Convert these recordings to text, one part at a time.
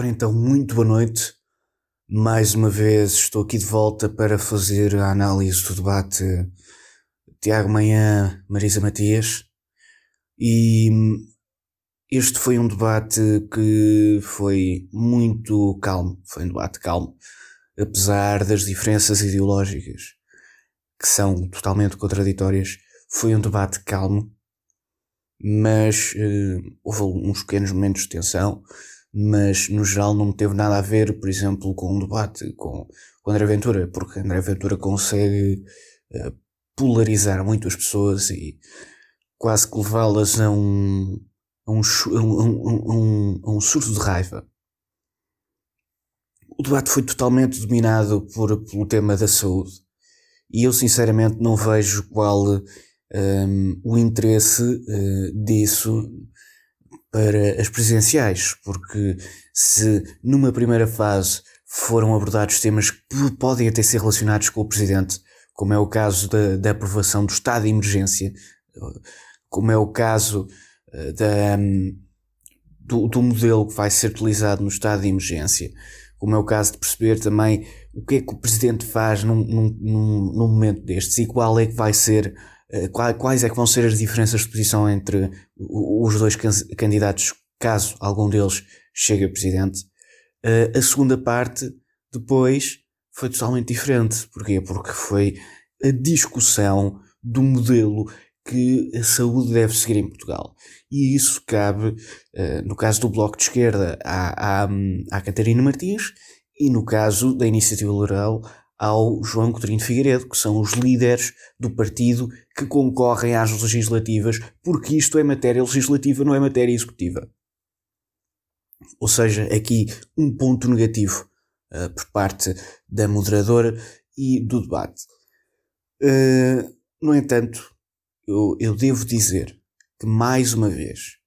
Ora então, muito boa noite. Mais uma vez estou aqui de volta para fazer a análise do debate Tiago Manhã, Marisa Matias. E este foi um debate que foi muito calmo. Foi um debate calmo, apesar das diferenças ideológicas que são totalmente contraditórias. Foi um debate calmo, mas uh, houve uns pequenos momentos de tensão mas no geral não teve nada a ver, por exemplo, com um debate com, André Ventura, porque André Ventura consegue uh, polarizar muito as pessoas e quase que levá-las a um, a um, a um, a um, surto de raiva. O debate foi totalmente dominado por, pelo tema da saúde e eu sinceramente não vejo qual um, o interesse uh, disso para as presidenciais, porque se numa primeira fase foram abordados temas que podem até ser relacionados com o presidente, como é o caso da, da aprovação do estado de emergência, como é o caso eh, da, do, do modelo que vai ser utilizado no estado de emergência, como é o caso de perceber também o que é que o presidente faz num, num, num momento destes e qual é que vai ser quais é que vão ser as diferenças de posição entre os dois candidatos, caso algum deles chegue a presidente. Eh, a segunda parte, depois, foi totalmente diferente. Porquê? Porque foi a discussão do modelo que a saúde deve seguir em Portugal. E isso cabe, eh, no caso do Bloco de Esquerda, à, à, à Catarina Martins e no caso da Iniciativa Liberal, ao João Coutinho Figueiredo, que são os líderes do partido que concorrem às legislativas, porque isto é matéria legislativa, não é matéria executiva. Ou seja, aqui um ponto negativo uh, por parte da moderadora e do debate. Uh, no entanto, eu, eu devo dizer que mais uma vez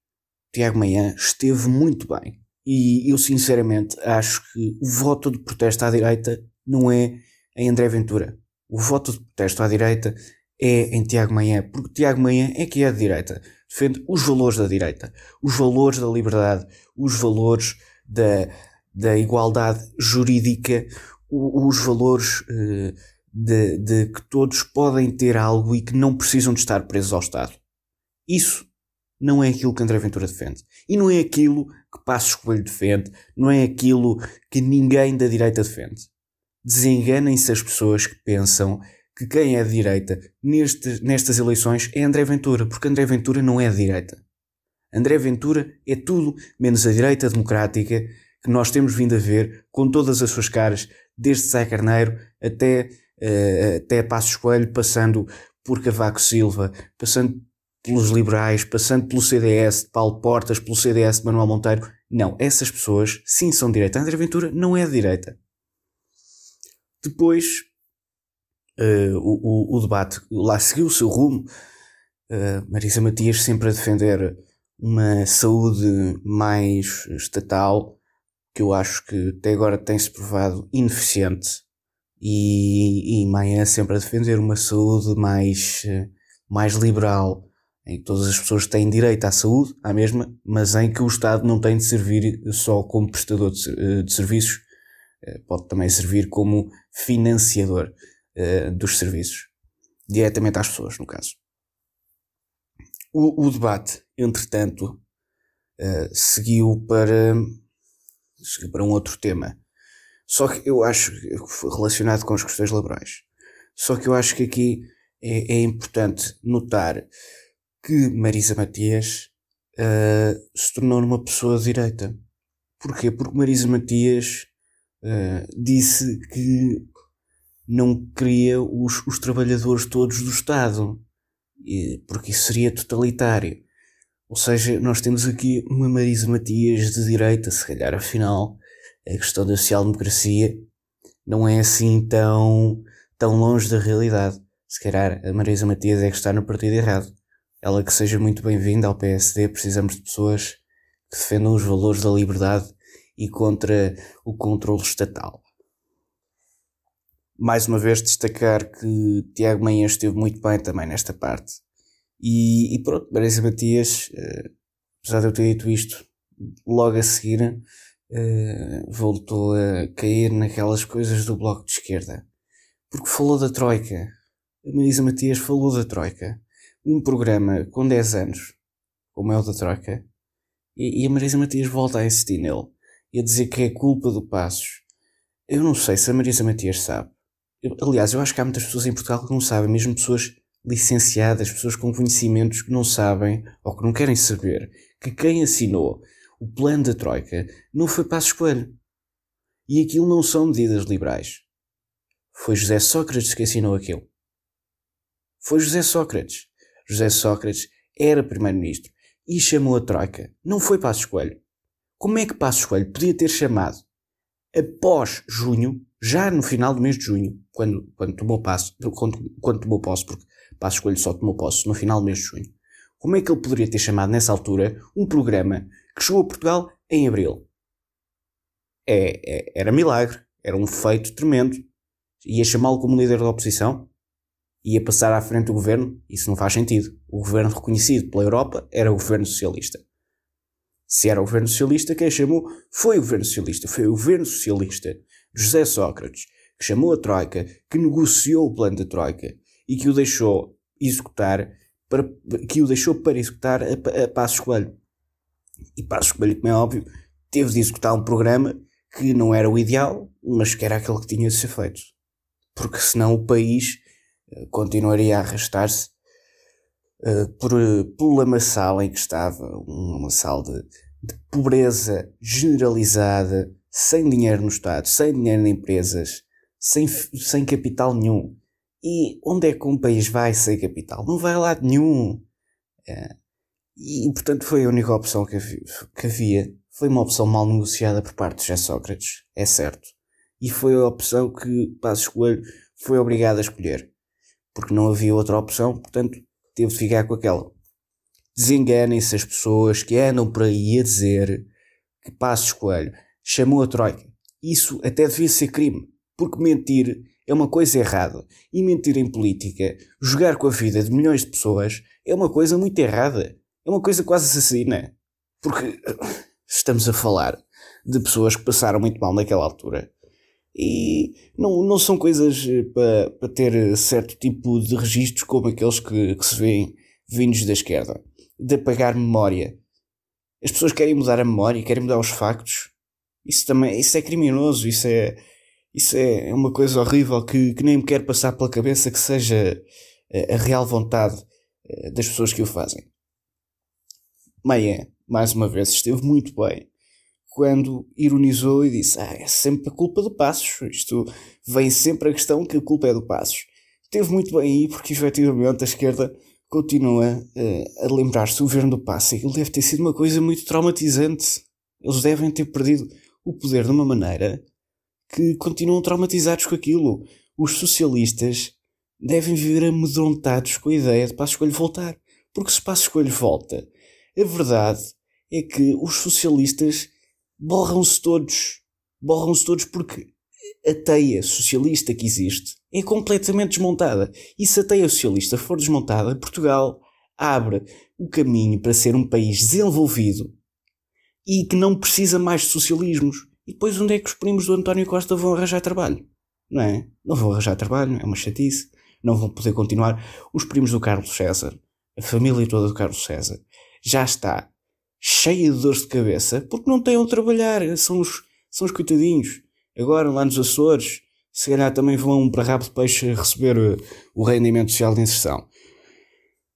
Tiago Manhã esteve muito bem. E eu sinceramente acho que o voto de protesto à direita não é em André Ventura. O voto de protesto à direita é em Tiago Manhã, porque Tiago Manhã é que é de direita. Defende os valores da direita, os valores da liberdade, os valores da, da igualdade jurídica, os valores uh, de, de que todos podem ter algo e que não precisam de estar presos ao Estado. Isso não é aquilo que André Ventura defende. E não é aquilo que Passos Coelho defende, não é aquilo que ninguém da direita defende. Desenganem-se as pessoas que pensam que quem é de direita neste, nestas eleições é André Ventura, porque André Ventura não é de direita. André Ventura é tudo menos a direita democrática que nós temos vindo a ver com todas as suas caras, desde Zé Carneiro até, uh, até Passos Coelho, passando por Cavaco Silva, passando pelos liberais, passando pelo CDS de Paulo Portas, pelo CDS de Manuel Monteiro. Não, essas pessoas sim são de direita. André Ventura não é de direita. Depois, uh, o, o, debate lá seguiu o seu rumo. Uh, Marisa Matias sempre a defender uma saúde mais estatal, que eu acho que até agora tem-se provado ineficiente. E, e Maia sempre a defender uma saúde mais, mais liberal, em que todas as pessoas têm direito à saúde, à mesma, mas em que o Estado não tem de servir só como prestador de, eh, de serviços, pode também servir como financiador uh, dos serviços, diretamente às pessoas, no caso. O, o debate, entretanto, uh, seguiu para, seguiu para um outro tema. Só que eu acho que relacionado com as questões laborais. Só que eu acho que aqui é, é importante notar que Marisa Matias uh, se tornou uma pessoa direita. Porquê? Porque Marisa Matias uh, disse que não queria os, os trabalhadores todos do Estado, porque isso seria totalitário. Ou seja, nós temos aqui uma Marisa Matias de direita, se calhar afinal a questão da social-democracia não é assim tão, tão longe da realidade. Se calhar a Marisa Matias é que está no partido errado. Ela que seja muito bem-vinda ao PSD, precisamos de pessoas que defendam os valores da liberdade e contra o controle estatal. Mais uma vez destacar que Tiago Manhã esteve muito bem também nesta parte. E, e pronto, Marisa Matias, uh, apesar de eu ter dito isto logo a seguir, uh, voltou a cair naquelas coisas do bloco de esquerda. Porque falou da Troika. A Marisa Matias falou da Troika. Um programa com 10 anos, como é o da Troika, e, e a Marisa Matias volta a insistir nele e a dizer que é culpa do Passos. Eu não sei se a Marisa Matias sabe. Aliás, eu acho que há muitas pessoas em Portugal que não sabem, mesmo pessoas licenciadas, pessoas com conhecimentos que não sabem ou que não querem saber que quem assinou o plano da Troika não foi Passos Coelho. E aquilo não são medidas liberais. Foi José Sócrates que assinou aquilo. Foi José Sócrates. José Sócrates era primeiro-ministro e chamou a Troika. Não foi Passos Coelho. Como é que Passos Coelho podia ter chamado após junho, já no final do mês de junho, quando, quando tomou passo, quando, quando tomou posse, porque Passos Coelho só tomou posse no final do mês de junho, como é que ele poderia ter chamado nessa altura um programa que chegou a Portugal em abril? É, é, era milagre, era um feito tremendo. Ia chamá-lo como líder da oposição? Ia passar à frente do governo? Isso não faz sentido. O governo reconhecido pela Europa era o governo socialista. Se era o governo socialista, quem chamou foi o governo socialista. Foi o governo socialista José Sócrates que chamou a Troika, que negociou o plano da Troika e que o deixou executar para, que o deixou para executar a, a Passos Coelho. E Passos Coelho, como é óbvio, teve de executar um programa que não era o ideal, mas que era aquele que tinha de ser feito. Porque senão o país eh, continuaria a arrastar-se uh, por, lamaçal em que estava, um lamaçal de, de pobreza generalizada, sem dinheiro no Estado, sem dinheiro em empresas, sem, sem capital nenhum. E onde é que um país vai sem capital? Não vai a lado nenhum. É. E, portanto, foi a única opção que havia, que havia. Foi uma opção mal negociada por parte de José Sócrates, é certo. E foi a opção que Passos Coelho foi obrigado a escolher. Porque não havia outra opção, portanto, teve de ficar com aquela. Desenganem-se as pessoas que andam por aí a dizer que Passos Coelho chamou a Troika. Isso até devia ser crime, porque mentir é uma coisa errada. E mentir em política, jogar com a vida de milhões de pessoas, é uma coisa muito errada. É uma coisa quase assassina. Porque estamos a falar de pessoas que passaram muito mal naquela altura. E não, não são coisas eh, para, para ter certo tipo de registros como aqueles que, que se vêem vindos da esquerda. De apagar memória. As pessoas querem mudar a memória, querem mudar os factos. Isso também isso é criminoso, isso é, isso é, uma coisa horrível que, que nem me quer passar pela cabeça que seja a, a real vontade eh, das pessoas que o fazem. Maia, mais uma vez, esteve muito bem quando ironizou e disse: Ah, é sempre a culpa do Passos. Isto vem sempre a questão que a culpa é do Passos. Esteve muito bem aí porque efetivamente a esquerda continua uh, a lembrar-se do governo do Passos. Aquilo deve ter sido uma coisa muito traumatizante. Eles devem ter perdido o poder de uma maneira que continuam traumatizados com aquilo. Os socialistas devem viver amedrontados com a ideia de Passos Coelho voltar. Porque se Passos Coelho volta, a verdade é que os socialistas borram-se todos. Borram-se todos porque a teia socialista que existe é completamente desmontada. E se a teia socialista for desmontada, Portugal abre o caminho para ser um país desenvolvido e que não precisa mais de socialismos. E depois onde é que os primos do António Costa vão arranjar trabalho? Não é? Não vão arranjar trabalho, é uma chatice. Não vão poder continuar. Os primos do Carlos César, a família toda do Carlos César, já está cheia de dores de cabeça porque não têm onde trabalhar. São os, são os coitadinhos. Agora, lá nos Açores, se calhar também vão para rabo de peixe receber eh, o rendimento social de inserção.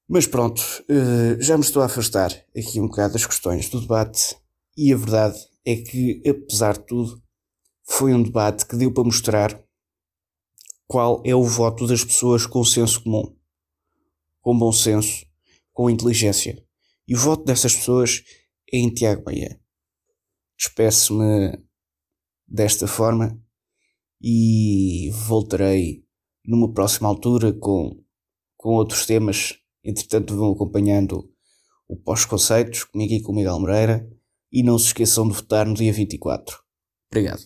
Mas pronto, eh, já me estou a afastar aqui um bocado das questões do debate e a verdade é que, apesar de tudo, foi um debate que deu para mostrar qual é o voto das pessoas com senso comum, com bom senso, com inteligência. E o voto dessas pessoas é em Tiago Maia. Despeço-me desta forma e voltarei numa próxima altura com, com outros temas. Entretanto, vão acompanhando o pós-conceitos comigo e com o Miguel Moreira e não se esqueçam de votar no dia 24. Obrigado.